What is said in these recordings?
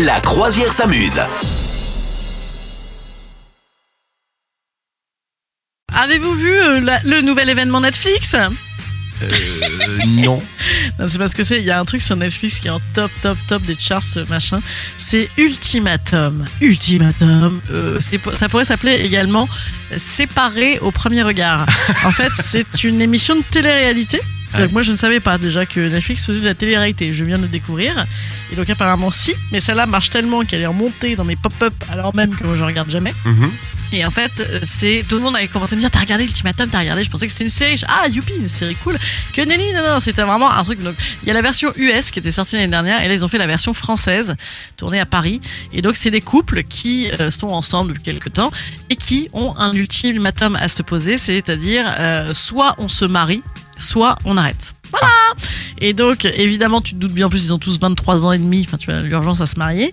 La croisière s'amuse. Avez-vous vu euh, la- le nouvel événement Netflix? Euh, non. Non, c'est parce que c'est, il y a un truc sur Netflix qui est en top, top, top des charts, ce machin. C'est Ultimatum. Ultimatum. Euh, c'est, ça pourrait s'appeler également Séparé au premier regard. En fait, c'est une émission de télé-réalité. Ouais. Donc moi, je ne savais pas déjà que Netflix faisait de la télé-réalité. Je viens de le découvrir. Et donc, apparemment, si. Mais celle-là marche tellement qu'elle est remontée dans mes pop-up alors même que moi, je regarde jamais. Mhm. Et en fait, euh, c'est tout le monde avait commencé à me dire T'as regardé Ultimatum T'as regardé Je pensais que c'était une série. Je- ah, youpi, une série cool. Que nenni, non, non, c'était vraiment un truc. Donc, il y a la version US qui était sortie l'année dernière, et là, ils ont fait la version française, tournée à Paris. Et donc, c'est des couples qui euh, sont ensemble depuis quelques temps et qui ont un ultimatum à se poser, c'est-à-dire euh, soit on se marie, soit on arrête. Voilà Et donc, évidemment, tu te doutes bien, en plus, ils ont tous 23 ans et demi, enfin, tu vois, l'urgence à se marier.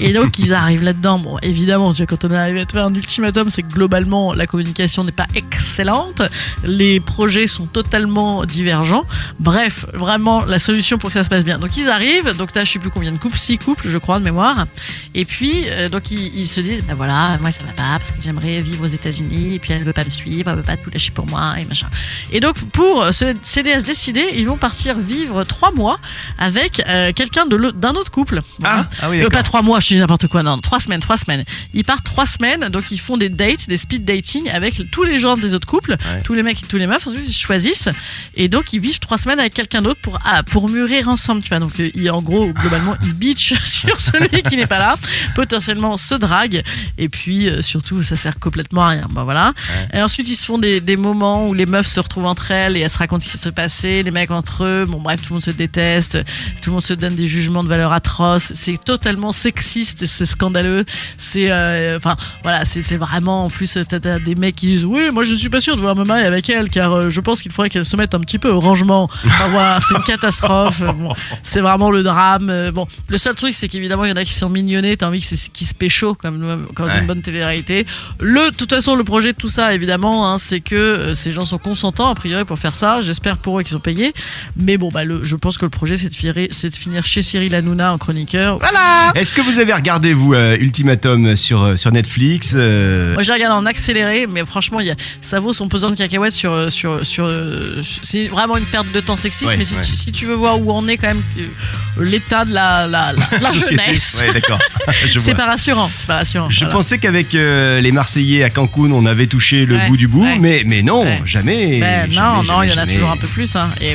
Et donc, ils arrivent là-dedans. Bon, évidemment, tu vois, quand on est arrivé à trouver un ultimatum, c'est que globalement, la communication n'est pas excellente. Les projets sont totalement divergents. Bref, vraiment, la solution pour que ça se passe bien. Donc, ils arrivent. Donc, t'as, je sais plus combien de couples, six couples, je crois, de mémoire. Et puis, euh, donc, ils, se disent, ben voilà, moi, ça va pas, parce que j'aimerais vivre aux États-Unis, et puis elle veut pas me suivre, elle veut pas tout lâcher pour moi, et machin. Et donc, pour se s'aider à se décider, ils vont partir vivre trois mois avec euh, quelqu'un d'un autre couple. Voilà. Ah, ah oui, Euh, pas trois mois, je dis n'importe quoi, non, trois semaines, trois semaines. Ils partent trois semaines, donc ils font des dates, des speed dating avec tous les gens des autres couples, Ouais. tous les mecs et tous les meufs, ensuite ils choisissent, et donc ils vivent trois semaines avec quelqu'un d'autre pour, ah, pour mûrir ensemble, tu vois. Donc euh, ils- en gros, globalement, ils bitchent sur celui qui n'est pas là, potentiellement se draguent, et puis euh, surtout, ça sert complètement à rien. Bon voilà. Et ensuite, ils se font des, des moments où les meufs se retrouvent entre elles et elles se racontent ce qui s'est passé, les mecs entre eux. Bon, bref, tout le monde se déteste, tout le monde se donne des jugements de valeur atroces. C'est totalement sexiste et c'est scandaleux. C'est, euh, enfin, voilà, c'est vraiment. En plus, t'as des mecs qui disent Oui, moi je ne suis pas sûr de vouloir me marier avec elle car euh, je pense qu'il faudrait qu'elle se mette un petit peu au rangement. Enfin, voilà, c'est une catastrophe. Bon, c'est vraiment le drame. Euh, Bon, le seul truc, c'est qu'évidemment, il y en a qui sont mignonnés. T'as envie que c'est- qu'ils se pécho comme, comme Ouais. une bonne télé-réalité. Le, de toute façon, le projet de tout ça, évidemment, hein, c'est que euh, ces gens sont consentants, a priori, pour faire ça. J'espère pour eux qu'ils sont payés. Mais bon, bah, le, je pense que le projet, c'est de, finir- c'est de finir chez Cyril Hanouna en chroniqueur. Voilà Est-ce que vous avez regardé, vous, euh, Ultimatum sur, euh, sur Netflix euh, Moi, je regarde en accéléré, mais franchement, y a, ça vaut son pesant de cacahuètes sur. sur, sur, sur- c'est vraiment une perte de temps sexiste, Ouais, mais si, ouais. tu, si tu veux voir où on est, quand même, euh, l'état de la, la, la, la société jeunesse, Ouais, d'accord. C'est pas rassurant. C'est pas rassurant. Je Voilà. pensais qu'avec les Marseillais à Cancun, on avait touché le bout du bout, mais, mais non, jamais. Ben, jamais, non, non, il y en a toujours un peu plus. Hein. Et